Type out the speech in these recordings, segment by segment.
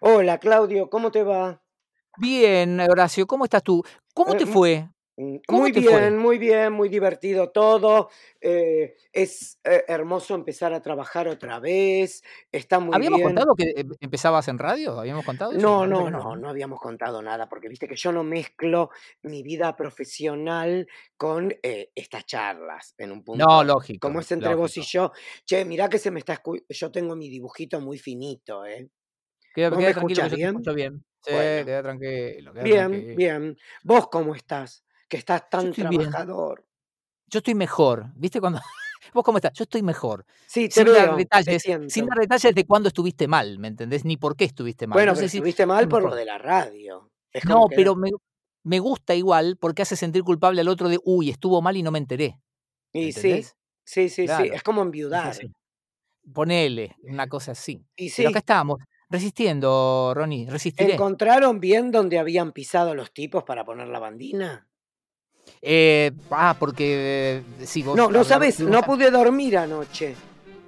Hola Claudio, ¿cómo te va? Bien, Horacio, ¿cómo estás tú? ¿Cómo Eh, te mm, muy te fue? bien, muy bien, muy divertido todo. eh, es eh, hermoso empezar a trabajar otra vez. Está muy ¿Habíamos bien. contado que em empezabas en radio? ¿Habíamos contado eso? No, no, no, no, ¿no? no habíamos contado nada, porque viste que yo no mezclo mi vida profesional con eh, estas charlas en un No, punto. Como lógico, es entre vos y lógico. yo, che, mirá que se me está escu- yo tengo mi dibujito muy finito, ¿eh? Queda ¿Vos me queda tranquilo que yo te bien? escucho bien. Sí, Bueno, queda tranquilo, queda bien, tranquilo. bien. ¿Vos cómo estás? Que estás Yo tan bien, trabajador. yo estoy mejor, ¿viste cuando ¿Vos cómo estás? Yo estoy mejor, Sí, te sin dar te detalles sin dar detalles de cuándo estuviste mal, ¿me entendés? Ni por qué estuviste mal. Bueno, No pero sé si estuviste mal por lo de la radio. Es No, pero me me gusta igual porque hace sentir culpable al otro de: "Uy, estuvo mal y no me enteré", ¿me y sí, entendés? sí, sí, sí, Claro, es como enviudar. Ponele, una cosa así. Y Pero acá estamos, resistiendo, Ronnie, resistiré. ¿encontraron bien donde habían pisado los tipos para poner la bandina? Eh, ah, porque eh, sí, No, vos no sabes, estuvimos no pude dormir anoche.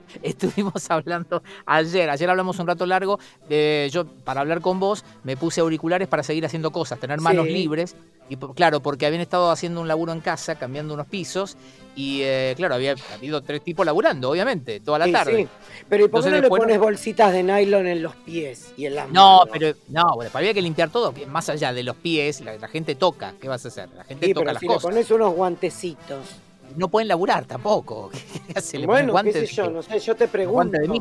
Estuvimos hablando ayer, ayer hablamos un rato largo, eh, yo para hablar con vos me puse auriculares para seguir haciendo cosas, tener manos Sí, libres, y claro, porque habían estado haciendo un laburo en casa, cambiando unos pisos, y eh, claro, había habido tres tipos laburando, obviamente, toda la tarde. sí. Pero ¿y por qué no le después pones bolsitas de nylon en los pies y en las No, manos? pero no, bueno, había que limpiar todo, más allá de los pies, la, la gente toca, ¿qué vas a hacer? La gente toca pero las si le cosas. pones unos guantecitos. No pueden laburar tampoco. Bueno, qué sé yo, no sé, yo te pregunto. No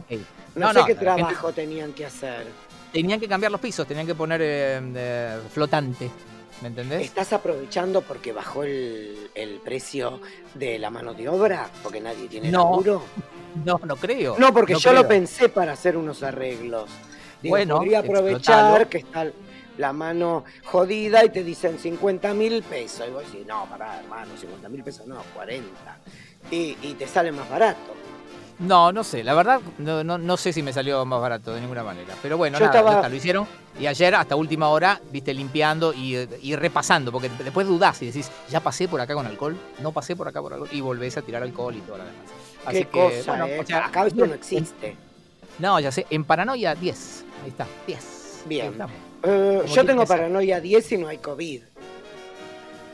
No, sé no, qué gente trabajo tenían que hacer. tenían que cambiar los pisos, tenían que poner eh, eh, flotante. ¿Me entendés? ¿Estás aprovechando porque bajó el, el precio de la mano de obra? ¿Porque nadie tiene No, laburo? no, no creo. No, porque No yo lo pensé para hacer unos arreglos. Digo, Bueno, podría explotalo. aprovechar que está la mano jodida y te dicen 50 mil pesos. Y vos decís, no, pará, hermano, 50 mil pesos no, 40. Y, y te sale más barato. No, no sé, la verdad, no, no, no sé si me salió más barato de ninguna manera. Pero bueno, Yo nada, ya estaba- está, lo hicieron. Y ayer, hasta última hora, viste, limpiando y, y repasando, porque después dudás y decís, ya pasé por acá con alcohol, no pasé por acá por alcohol, y volvés a tirar alcohol y todo lo demás. Así Qué que, cosa, bueno, ¿eh? o sea, Acá esto no existe. No, ya sé, en paranoia 10. Ahí está, 10. Bien. Ahí Eh, yo tengo paranoia 10 y no hay COVID.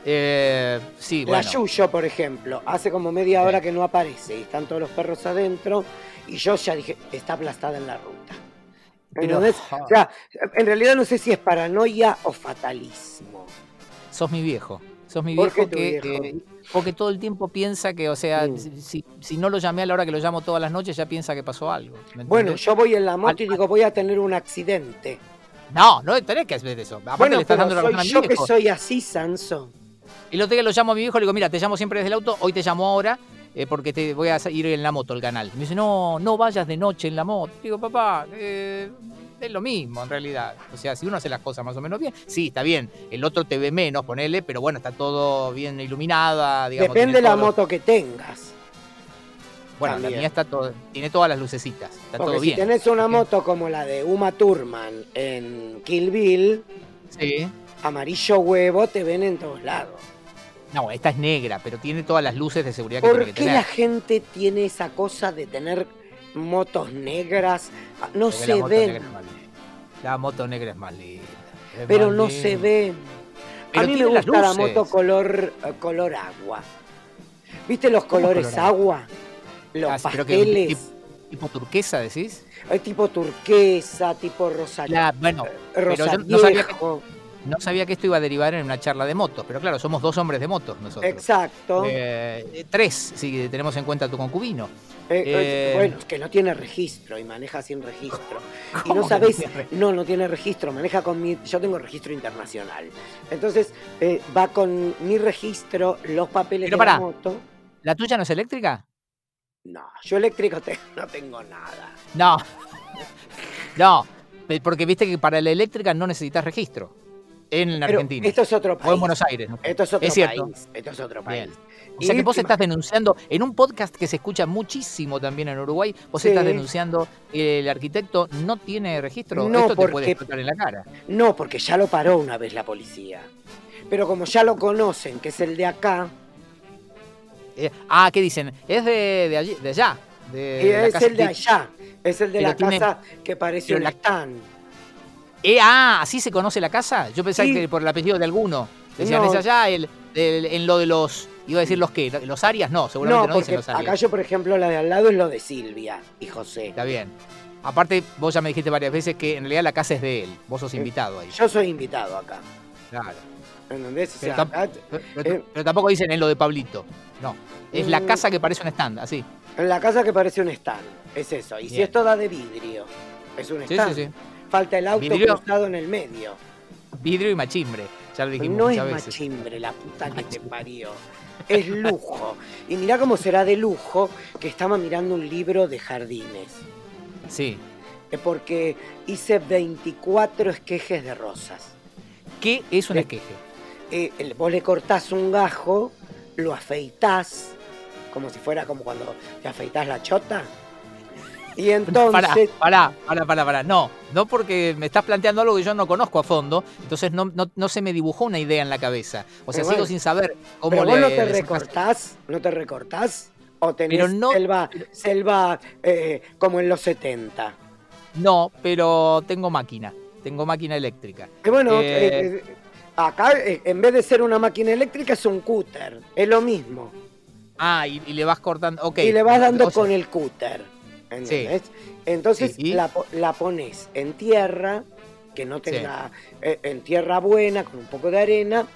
Eh, sí, La bueno. Yuyo, por ejemplo, hace como media hora que no aparece y están todos los perros adentro y yo ya dije, está aplastada en la ruta. Pero, ¿Entendés? O sea, en realidad no sé si es paranoia o fatalismo. sos mi viejo. Sos mi ¿Por qué viejo que. viejo? eh, porque todo el tiempo piensa que, o sea, Mm. si, si- no lo llamé a la hora que lo llamo todas las noches, ya piensa que pasó algo. ¿me Bueno, yo voy en la moto y digo, voy a tener un accidente. No, no tenés que hacer eso. Aparte Bueno, le estás pero dando la soy razón a mi yo que soy así, Sanso. El otro día lo llamo a mi viejo y le digo, mira, te llamo siempre desde el auto, hoy te llamo ahora eh, porque te voy a ir en la moto al canal. Me dice, no, no vayas de noche en la moto. Digo, papá, eh, es lo mismo en realidad. O sea, si uno hace las cosas más o menos bien, sí, está bien. El otro te ve menos, ponele, pero bueno, está todo bien iluminada, digamos. Depende tiene la moto que tengas. Bueno, la mía está todo, tiene todas las lucecitas, está Porque todo si bien. tenés una moto como la de Uma Thurman en Kill Bill, Sí. amarillo huevo te ven en todos lados. No, esta es negra, pero tiene todas las luces de seguridad que ¿Por tiene que qué tener. la gente tiene esa cosa de tener motos negras? Ah, No Porque se la moto ven. La moto negra es más linda. es pero más no se ven. Pero a mí me gusta la moto color, eh, color agua. ¿Viste los ¿Cómo colores color agua? Los Ah, que tipo, turquesa, decís. Hay tipo turquesa, tipo rosa, La- bueno, eh, pero rosa yo no sabía que- no sabía que esto iba a derivar en una charla de motos, pero claro, somos dos hombres de motos nosotros. Exacto. Eh, eh, tres, si tenemos en cuenta tu concubino. Eh, eh, eh, bueno, es que no tiene registro y maneja sin registro. Y ¿Cómo no registro? no, no tiene registro, maneja con mi, yo tengo registro internacional. Entonces, eh, va con mi registro, los papeles Pero de la pará. moto. ¿La tuya no es eléctrica? No, yo eléctrico te- no tengo nada. No. no, porque viste que para la eléctrica no necesitas registro. En la Pero Argentina. esto es otro país. O en Buenos Aires. ¿no? Esto es otro Es cierto. país. Esto es otro Bien. país. O sea Y que vos estás denunciando, en un podcast que se escucha muchísimo también en Uruguay, vos Sí. estás denunciando que el arquitecto no tiene registro. No, Esto te puede explotar en la cara. No, porque ya lo paró una vez la policía. Pero como ya lo conocen, que es el de acá, Eh, ah, ¿qué dicen? Es de, de allí, de allá. De, es el de que- allá. Es el de la tiene- casa que parece un la- stand. Eh, ah, ¿así se conoce la casa? Yo pensaba Sí. que por el apellido de alguno. Decían, No. es allá, el, el- en lo de los. Iba a decir los qué, los Arias, no, seguramente No, no, dicen los Arias. acá yo, por ejemplo, la de al lado es lo de Silvia y José. Está bien. Aparte, vos ya me dijiste varias veces que en realidad la casa es de él. Vos sos Eh, invitado ahí. Yo soy invitado acá. Claro. ¿Entendés? O Pero, sea, tam- acá- pero- pero- eh. pero tampoco dicen en lo de Pablito. No. Es la Mm. casa que parece un stand, así. la casa que parece un stand. Es eso. Y si Bien. es toda de vidrio, es un Sí, stand. sí, sí. Falta el auto Vidrio. cruzado en el medio. Vidrio y machimbre. Ya lo dijimos No es veces. machimbre, la puta que te parió. Es lujo. Y mirá cómo será de lujo que estaba mirando un libro de jardines. Sí. Eh, Porque hice 24 esquejes de rosas. ¿Qué es un Sí. esqueje? Eh, vos le cortás un gajo, lo afeitás, como si fuera como cuando te afeitás la chota. Y entonces. Pará, pará, pará, pará, pará. No, no porque me estás planteando algo que yo no conozco a fondo, entonces no, no, no se me dibujó una idea en la cabeza. O sea, Pero sigo bueno, sin saber cómo Pero le. vos no te recortás, no te recortás. O tenés Pero no- selva, selva eh, como en los 70. No, pero tengo máquina. Tengo máquina eléctrica. Bueno, Eh, eh, eh, acá eh, en vez de ser una máquina eléctrica es un cúter. Es lo mismo. Ah, y, y le vas cortando. Ok. y le vas dando O sea, con el cúter. ¿Entendés? Entonces Sí, la, la pones en tierra, que no tenga. eh, en tierra buena, con un poco de arena.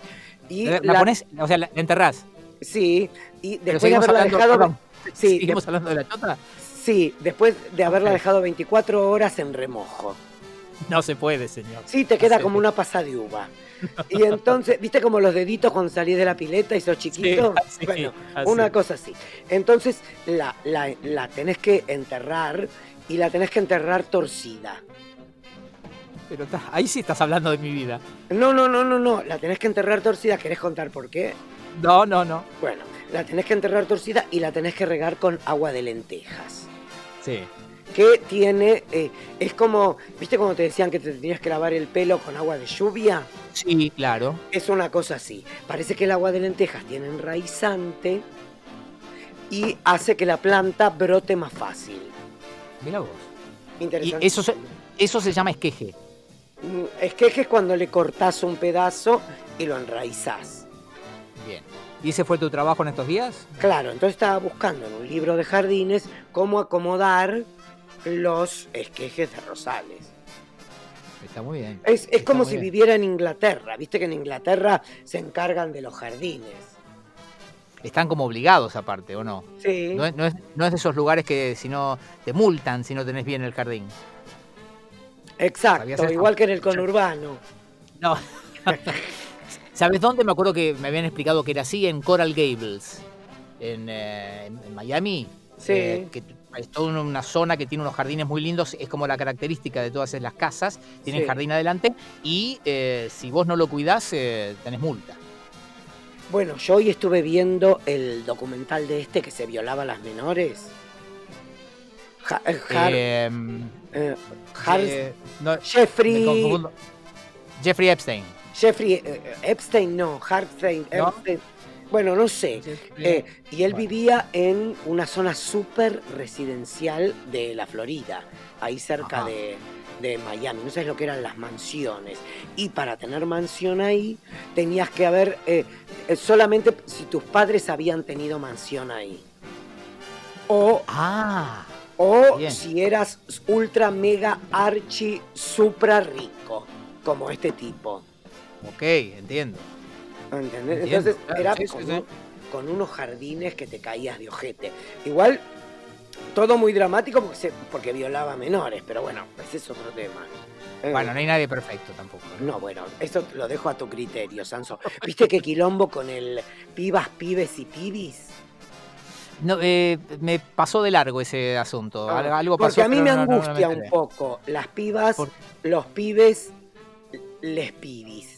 Y La, la pones, o sea, la enterrás. Sí, y después de haberla hablando, dejado. perdón, sí, ¿Seguimos de- hablando de la chota? sí, después de haberla dejado 24 horas en remojo. No se puede, señor. Sí, te queda Sí. como una pasa de uva. Y entonces, ¿viste como los deditos cuando salís de la pileta y sos chiquito? así, bueno, así. una cosa así. Entonces, la, la, la tenés que enterrar y la tenés que enterrar torcida. Pero ahí sí estás hablando de mi vida. No, no, no, no, no, la tenés que enterrar torcida. ¿Querés contar por qué? No, no, no. Bueno, la tenés que enterrar torcida y la tenés que regar con agua de lentejas. Sí. Que tiene, eh, es como, ¿viste cuando te decían que te tenías que lavar el pelo con agua de lluvia? Sí, claro. Es una cosa así. Parece que el agua de lentejas tiene enraizante y hace que la planta brote más fácil. Mira vos. Y Interesante. eso se, eso se llama esqueje. Mm, Es que es cuando le cortás un pedazo y lo enraizás. Bien. ¿Y ese fue tu trabajo en estos días? Claro, entonces estaba buscando en un libro de jardines cómo acomodar los esquejes de rosales. Está muy bien. Es, es como si bien. viviera en Inglaterra. Viste que en Inglaterra se encargan de los jardines. Están como obligados aparte, ¿o no? Sí. No es, no es- no es de esos lugares que si no te multan si no tenés bien el jardín. ¿Sabías Exacto, igual que en el conurbano. No. ¿Sabes dónde? Me acuerdo que me habían explicado que era así en Coral Gables, en, eh, en Miami. Sí. Eh, que es toda una zona que tiene unos jardines muy lindos, es como la característica de todas las casas, tienen Sí. jardín adelante y eh, si vos no lo cuidás eh, tenés multa. Bueno, yo hoy estuve viendo el documental de este que se violaba a las menores. Ja- eh, Har- Eh, Har- no, me Jeffrey. Jeffrey Epstein. Jeffrey Epstein, no, Hartstein, ¿No? Bueno, no sé. Eh, y él Bueno. vivía en una zona súper residencial de la Florida, ahí cerca de, de Miami. No sabes lo que eran las mansiones. Y para tener mansión ahí, tenías que haber, eh, eh, solamente si tus padres habían tenido mansión ahí. O, Ah, o Bien. si eras ultra, mega, archi, supra rico, como este tipo. ok, entiendo. ¿Entendés? Entiendo, Entonces claro, era sí, con, sí. un- con unos jardines que te caías de ojete. Igual, todo muy dramático porque, se- porque violaba menores, pero bueno, ese es otro tema. Eh, Bueno, no hay nadie perfecto tampoco. ¿no? no, bueno, eso lo dejo a tu criterio, Sanso. ¿Viste qué quilombo con el pibas, pibes y pibis? No, eh, me pasó de largo ese asunto. Ah, Algo porque pasó. a mí me no- no- no me angustia un poco. Las pibas, ¿Por- los pibes, les pibis.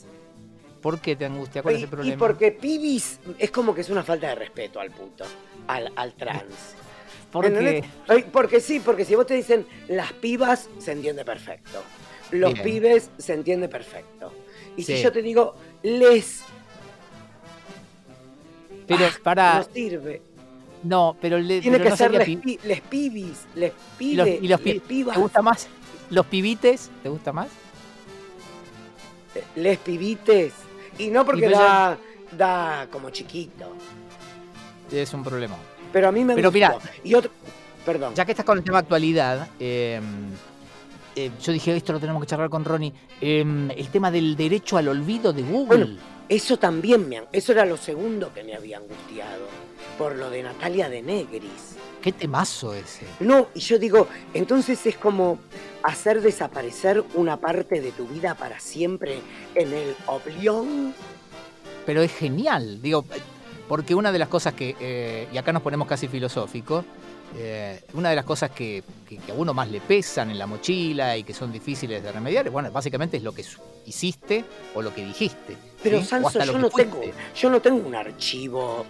¿Por qué te angustia? ¿Cuál es Y, el problema? y porque pibis es como que es una falta de respeto al puto, al, al trans. Porque ¿Entendés? Ay, Porque sí, porque si vos te dicen las pibas, se entiende perfecto. Los Bien. pibes, se entiende perfecto. Y si yo te digo les, Pero ah, para. no sirve. No, pero, le, Tiene pero que no ser les, pi- les pibis, les y los, pibes, y los les pi- pibas. ¿Te gusta más? ¿Los pibites? ¿Te gusta más? eh, les pibites. Y no porque pero da, da como chiquito. Es un problema. Pero a mí me Pero gustó. mirá. Y otro. Perdón. Ya que estás con el tema actualidad, eh, eh, yo dije, esto lo tenemos que charlar con Ronnie. eh, el tema del derecho al olvido de Google. Bueno, Eso también me. Eso era lo segundo que me había angustiado. Por lo de Natalia de Negris. Qué temazo ese. No, y yo digo, entonces es como hacer desaparecer una parte de tu vida para siempre en el oblión. Pero es genial, digo, porque una de las cosas que, eh, y acá nos ponemos casi filosóficos, eh, una de las cosas que, que- que a uno más le pesan en la mochila y que son difíciles de remediar, bueno, básicamente es lo que hiciste o lo que dijiste. Pero ¿sí? Sanso, yo no, tengo, yo no tengo un archivo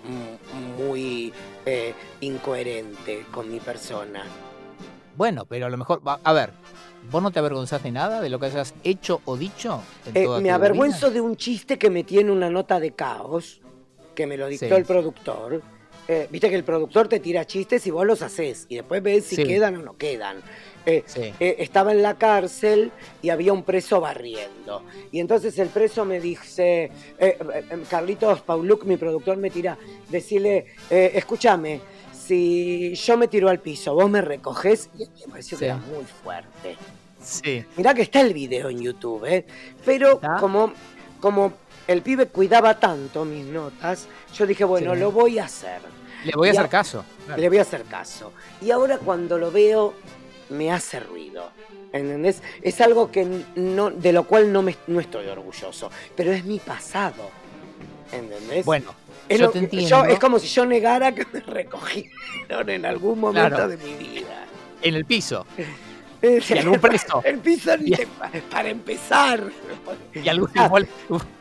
muy eh, incoherente con mi persona. Bueno, pero a lo mejor, a ver, ¿vos no te avergonzás de nada de lo que hayas hecho o dicho? en Eh, toda me tu avergüenzo vida? de un chiste que metí en una nota de caos, que me lo dictó Sí. el productor. Eh, Viste que el productor te tira chistes y vos los haces, y después ves si Sí. quedan o no quedan. Eh, Sí. eh, estaba en la cárcel y había un preso barriendo. Y entonces el preso me dice, eh, Carlitos Pauluc, mi productor, me tira, decirle, escúchame, si yo me tiro al piso, vos me recoges, y me pareció Sí. que era muy fuerte. Sí. Mirá que está el video en YouTube, ¿eh? Pero como, como el pibe cuidaba tanto mis notas, yo dije, bueno, Sí. lo voy a hacer. Le voy a Y hacer a- caso. claro. Le voy a hacer caso. Y ahora cuando lo veo, me hace ruido. ¿Entendés? Es algo que no, de lo cual no, me, no estoy orgulloso, pero es mi pasado. ¿Entendés? Bueno, es, yo lo te que- entiendo. yo- es como si yo negara que me recogieron en algún momento Claro. de mi vida. En el piso. Y algún preso. El piso ni Y- te- para empezar. Y algún, igual-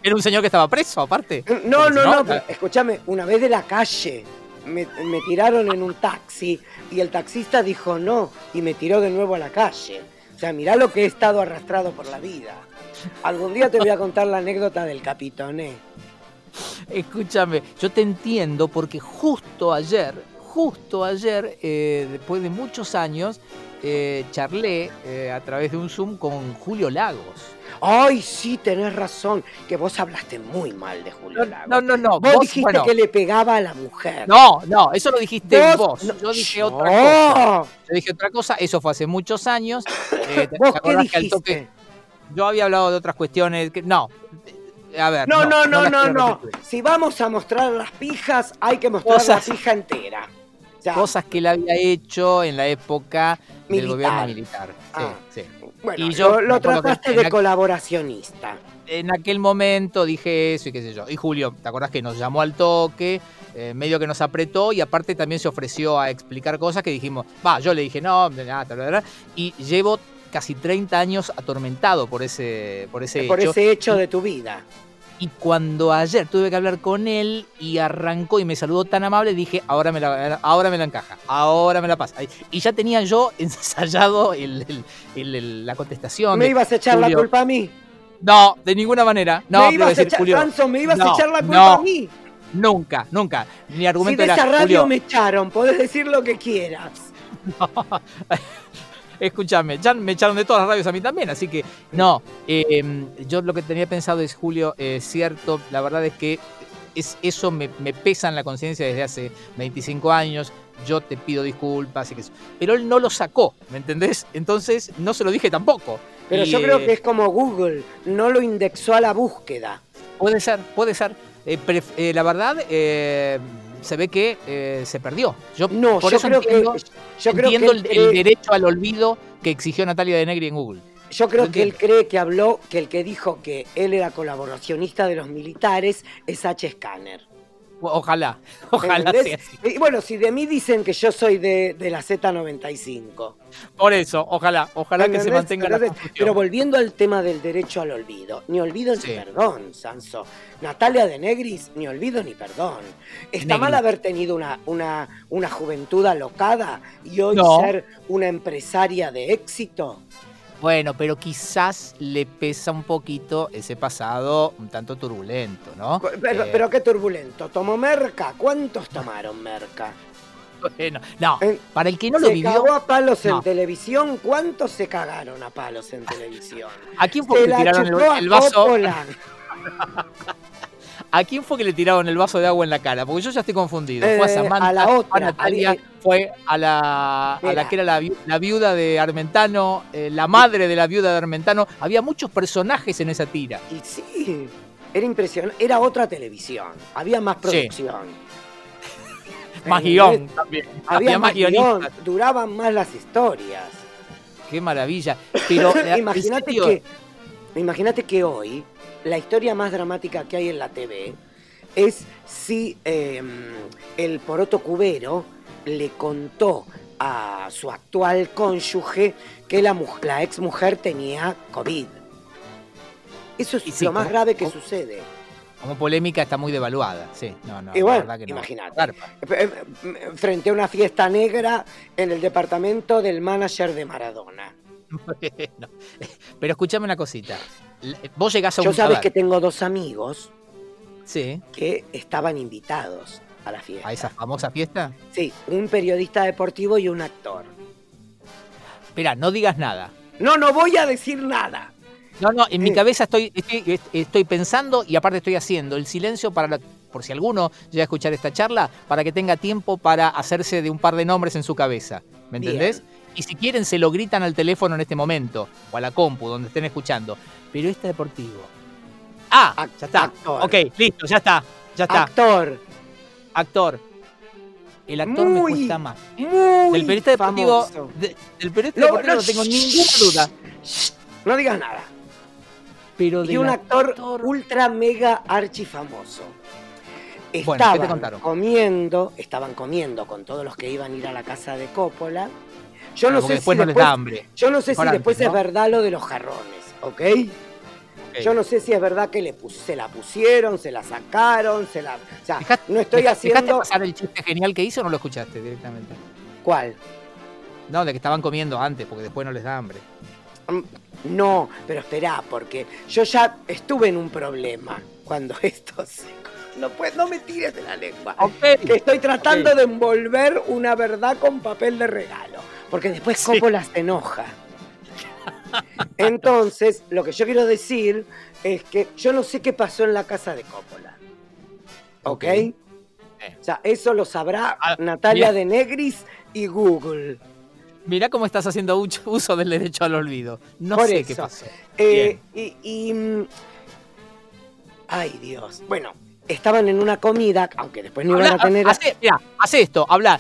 era un señor que estaba preso, aparte. No, no, no, no, escúchame, una vez de la calle me, me tiraron en un taxi y el taxista dijo no y me tiró de nuevo a la calle. O sea, mirá lo que he estado arrastrado por la vida. Algún día te voy a contar la anécdota del capitoné. Escúchame, yo te entiendo porque justo ayer, justo ayer, eh, después de muchos años, eh, charlé eh, a través de un Zoom con Julio Lagos. Ay, sí, tenés razón, que vos hablaste muy mal de Julio Lago. No, no, no. Vos, vos, dijiste bueno, que le pegaba a la mujer. No, no, eso lo dijiste vos. no, yo dije yo. otra cosa. Yo dije otra cosa, eso fue hace muchos años. Eh, ¿te ¿Vos qué acordás que al dijiste? toque- yo había hablado de otras cuestiones. Que, no, a ver. No, no, no, no, no. Si vamos a mostrar las pijas, hay que mostrar Cosas- la pija entera. Cosas que él había hecho en la época del gobierno militar. Sí, Ah. sí. bueno, y yo lo, lo trataste de la- colaboracionista. en aquel momento dije eso y qué sé yo. Y Julio, ¿te acordás que nos llamó al toque? eh, medio que nos apretó y aparte también se ofreció a explicar cosas que dijimos, va, yo le dije no, nada, y llevo casi 30 años atormentado por ese, por ese por hecho. ese hecho de tu vida. Y cuando ayer tuve que hablar con él y arrancó y me saludó tan amable, dije, ahora me la, ahora me la encaja, ahora me la pasa. Y ya tenía yo ensayado el- el- el- el- la contestación. ¿Me de, ibas a echar la culpa a mí? no, de ninguna manera. No, ¿Me ibas a decir, echar, Julio, ¿me ibas no, a echar la culpa no. a mí? Nunca, nunca. Mi Si argumento de era, esa radio Julio, me echaron, podés decir lo que quieras. escúchame, ya me echaron de todas las radios a mí también, así que no. eh, yo lo que tenía pensado es, Julio, es cierto, la verdad es que es, eso me, me pesa en la conciencia desde hace 25 años. Yo te pido disculpas y que eso. Pero él no lo sacó, ¿me entendés? Entonces no se lo dije tampoco. Pero Y, yo creo eh, que es como Google, no lo indexó a la búsqueda. Puede ser, puede ser. Eh, eh, la verdad, eh, se ve que eh, se perdió. Yo No, por yo eso creo entiendo, que yo creo entiendo que el, derecho al olvido que exigió Natalia de Negri en Google. Yo creo que él cree que habló, que el que dijo que él era colaboracionista de los militares es H. Scanner. Ojalá, ojalá ¿Entendés? sea así. Y bueno, si de mí dicen que yo soy de, de la Z95. Por eso, ojalá, ojalá que se ¿entendés? mantenga la construcción. Pero volviendo al tema del derecho al olvido, ni olvido ni perdón, Sanso. Natalia de Negris, ni olvido ni perdón. ¿Está Negri. mal haber tenido una, una, una juventud alocada y hoy No. ser una empresaria de éxito? Bueno, pero quizás le pesa un poquito ese pasado un tanto turbulento, ¿no? Pero, Eh, pero qué turbulento. ¿Tomó merca? ¿Cuántos tomaron merca? Bueno, no, para el que no lo se vivió, cagó a palos no. en televisión. ¿Cuántos se cagaron a palos en televisión? ¿a quién fue Se que tiraron el, el vaso? ¿A quién fue que le tiraron el vaso de agua en la cara? Porque yo ya estoy confundido. fue a Eh, Samantha, a la fue otra, a Natalia, había- fue a la, a la que era la, vi- la viuda de Armentano, eh, la madre de la viuda de Armentano. Había muchos personajes en esa tira. Y sí, era impresionante. Era otra televisión. Había más producción. Más guion también. Había, más guion. Duraban más las historias. Qué maravilla. Pero eh, imagínate que, imagínate que hoy la historia más dramática que hay en la TV es si eh, el poroto cubero le contó a su actual cónyuge que la, la ex mujer tenía COVID. Eso es sí, lo más grave que sucede. como polémica está muy devaluada. Sí, no, no. La bueno, no. imagínate. Eh, eh, Frente a una fiesta negra en el departamento del manager de Maradona. Bueno, pero escúchame una cosita. L- Vos llegás a un Yo sabes a que tengo dos amigos Sí, que estaban invitados a la fiesta. a esa famosa fiesta. Sí, un periodista deportivo y un actor. Espera, no digas nada. No, no voy a decir nada. No, no, en mi Sí. cabeza estoy, estoy, estoy pensando y aparte estoy haciendo el silencio para, la- por si alguno llega a escuchar esta charla, para que tenga tiempo para hacerse de un par de nombres en su cabeza. ¿Me Bien. Y si quieren se lo gritan al teléfono en este momento, o a la compu, donde estén escuchando. Pero este deportivo. Ah, ya está. actor. Ok, listo, ya está. Ya está. Actor. actor. El actor me cuesta más. Muy Del periodista deportivo, famoso. de- del periodista No, deportivo no, no tengo ninguna duda. No digas nada. Pero Y un actor, actor- ultra mega archifamoso. Bueno, ¿qué te Estaban contaron? comiendo, estaban comiendo con todos los que iban a ir a la casa de Coppola. Yo no sé después si no después, les da hambre. yo no sé si después es verdad lo de los jarrones, ¿ok? Yo no sé si es verdad que le pus- se la pusieron, se la sacaron, se la. O sea, no estoy deja- ¿Dejaste haciendo. pasar el chiste genial que hizo o no lo escuchaste directamente? ¿Cuál? No, de que estaban comiendo antes, porque después no les da hambre. Mm, No, pero esperá, porque yo ya estuve en un problema cuando esto se. No, puedes, no me tires de la lengua. Que estoy tratando de envolver una verdad con papel de regalo. Porque después Sí. Coppola se enoja. Entonces, lo que yo quiero decir es que yo no sé qué pasó en la casa de Coppola. ¿Ok? Ok. O sea, eso lo sabrá Ah, Natalia de Negris y Google. Mirá cómo estás haciendo uso del derecho al olvido. No Por sé eso. qué pasó. Eh, y, y, mm, Ay, Dios. Bueno, estaban en una comida, aunque después no iban Habla, a tener. hace, mirá, hace esto, habla,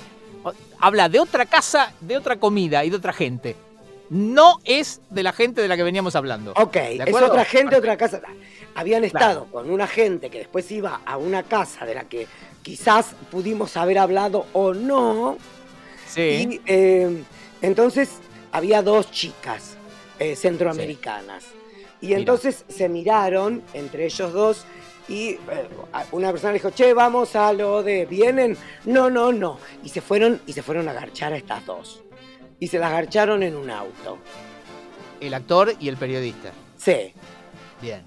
habla de otra casa, de otra comida y de otra gente. No es de la gente de la que veníamos hablando. Ok, es otra gente, otra casa. Habían Claro. estado con una gente que después iba a una casa de la que quizás pudimos haber hablado o no. Sí. Y eh, entonces había dos chicas eh, centroamericanas. Y Mira. entonces se miraron entre ellos dos y eh, una persona dijo, che, vamos a lo de, ¿vienen? No, no, no. Y se fueron, y se fueron a garchar a estas dos. Y se las garcharon en un auto. El actor y el periodista. Sí. Bien.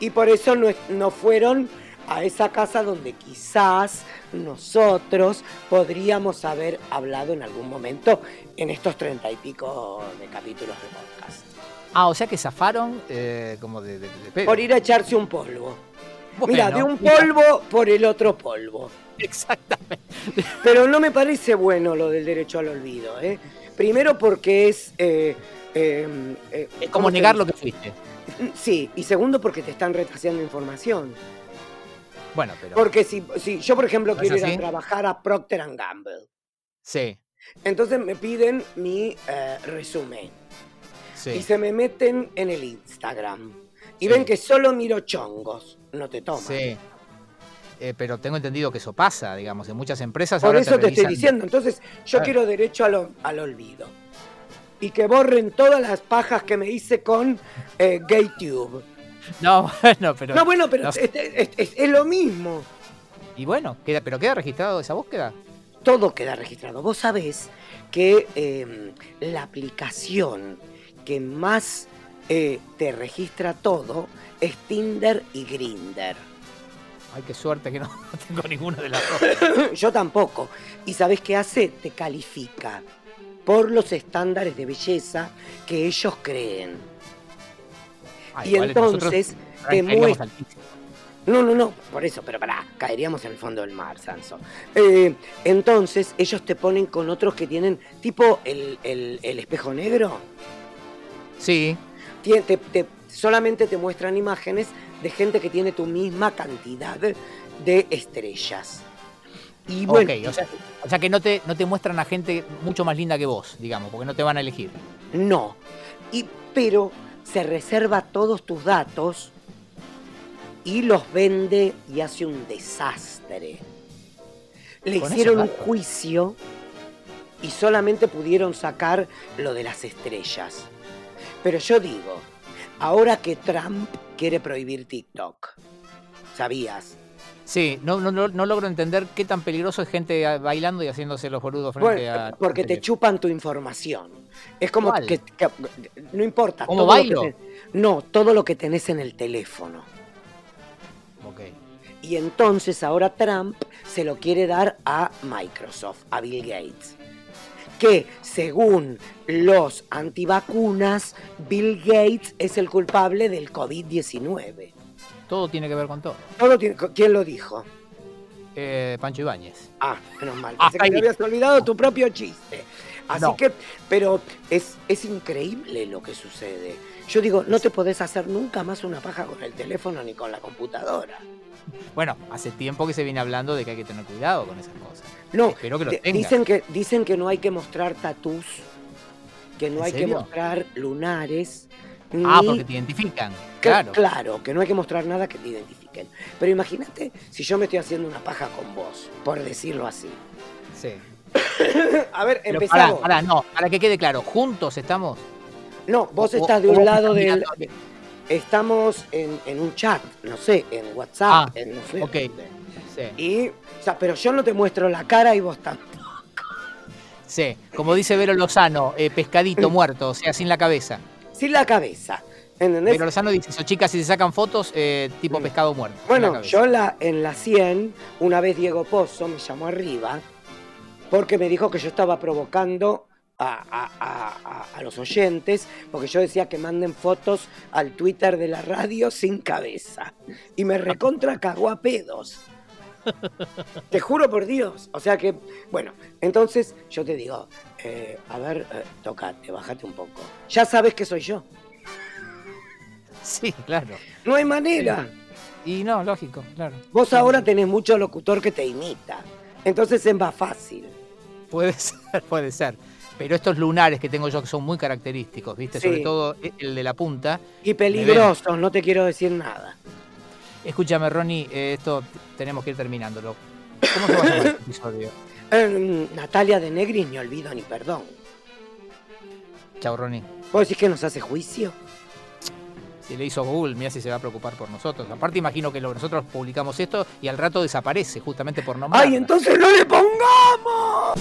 Y por eso no, no fueron a esa casa donde quizás nosotros podríamos haber hablado en algún momento en estos treinta y pico de capítulos de podcast. Ah, o sea que zafaron eh, como de, de- de pedo. Por ir a echarse un polvo. Mira, Bueno, de un mira, polvo por el otro polvo. Exactamente. Pero no me parece bueno lo del derecho al olvido. ¿eh? Primero porque es... eh, eh, eh, Es ¿cómo como negar lo que fuiste. Sí, y segundo porque te están retrasando información. Bueno, pero. Porque si, si yo, por ejemplo, ¿No es quiero ir así? a trabajar a Procter Gamble, Sí, entonces me piden mi eh, resumen sí. y se me meten en el Instagram y Sí. ven que solo miro chongos, no te toman. Sí. Eh, pero tengo entendido que eso pasa, digamos, en muchas empresas. Por ahora eso te, estoy diciendo, entonces yo quiero derecho al, al olvido. Y que borren todas las pajas que me hice con eh, GayTube. No, bueno, pero. No, bueno, pero no es, sé. es- es- es lo mismo. Y bueno, queda, pero queda registrado esa búsqueda. todo queda registrado. Vos sabés que eh, la aplicación que más eh, te registra todo es Tinder y Grinder. Ay, qué suerte que no, no tengo ninguno de las dos. Yo tampoco. ¿Y sabes qué hace? Te califica por los estándares de belleza que ellos creen. Ah, y igual entonces te muestra... No, no, no, por eso, pero pará, caeríamos en el fondo del mar, Sanso. Eh, entonces ellos te ponen con otros que tienen tipo el, el- el espejo negro. Sí, Tien- te- te- solamente te muestran imágenes de gente que tiene tu misma cantidad de estrellas. Y bueno, ok. O sea, o sea que no te, no te muestran a gente mucho más linda que vos, digamos, porque no te van a elegir. no. Y, pero se reserva todos tus datos y los vende y hace un desastre. Le hicieron un juicio y solamente pudieron sacar lo de las estrellas. Pero yo digo, ahora que Trump quiere prohibir TikTok, ¿sabías? Sí, no, no, no, logro entender qué tan peligroso es gente bailando y haciéndose los boludos frente Bueno, a. porque te chupan tu información. Es como que, que- no importa. ¿Cómo todo lo que bailo? no, todo lo que tenés en el teléfono. Ok. Y entonces ahora Trump se lo quiere dar a Microsoft, a Bill Gates. Que según los antivacunas, Bill Gates es el culpable del COVID-19. Todo tiene que ver con todo. Todo tiene- ¿Quién lo dijo? Eh, Pancho Ibáñez. Ah, menos mal. Ah, Pensé que te habías olvidado tu propio chiste. Así No. que, pero es, es increíble lo que sucede. Yo digo, no te podés hacer nunca más una paja con el teléfono ni con la computadora. Bueno, hace tiempo que se viene hablando de que hay que tener cuidado con esas cosas. No, Espero que lo te- tengas. dicen que dicen que no hay que mostrar tatús, que no ¿En hay que mostrar lunares. Ah, ni- porque te identifican. que- Claro. claro, que no hay que mostrar nada que te identifiquen. Pero imagínate si yo me estoy haciendo una paja con vos, por decirlo así. Sí. A ver, Pero empezamos. pará, no, para que quede claro, juntos estamos. No, vos O- estás de un lado del. Estamos en, en un chat, no sé, en WhatsApp, Ah, en no sé. ok. dónde. Sí. Y, o sea, pero yo no te muestro la cara y vos tampoco. Sí, como dice Vero Lozano, eh, pescadito muerto, o sea, sin la cabeza. Sin la cabeza. ¿Entendés? Vero Lozano dice, eso chicas, si se sacan fotos, eh, tipo pescado muerto. la Bueno, yo en la, en la 100, una vez Diego Pozo me llamó arriba porque me dijo que yo estaba provocando a, a- a- a- a los oyentes, porque yo decía que manden fotos al Twitter de la radio sin cabeza. Y me recontra cagó a pedos. Te juro por Dios. O sea que, bueno, entonces yo te digo, eh, a ver, eh, tocate, bájate un poco. Ya sabes que soy yo. Sí, claro. No hay manera. Y no, lógico, claro. Vos ahora tenés mucho locutor que te imita. Entonces es más fácil. Puede ser, puede ser. Pero estos lunares que tengo yo que son muy característicos, ¿viste? Sí. Sobre todo el de la punta. Y peligrosos, no te quiero decir nada. Escúchame, Ronnie, eh, esto tenemos que ir terminándolo. ¿Cómo se va a llamar este episodio? Eh, Natalia de Negri, ni olvido ni perdón. Chao, Ronnie. ¿Vos decís que nos hace juicio? Si le hizo Google, mira si se va a preocupar por nosotros. Aparte, imagino que lo- nosotros publicamos esto y al rato desaparece, justamente por no ¡Ay, entonces no le pongamos!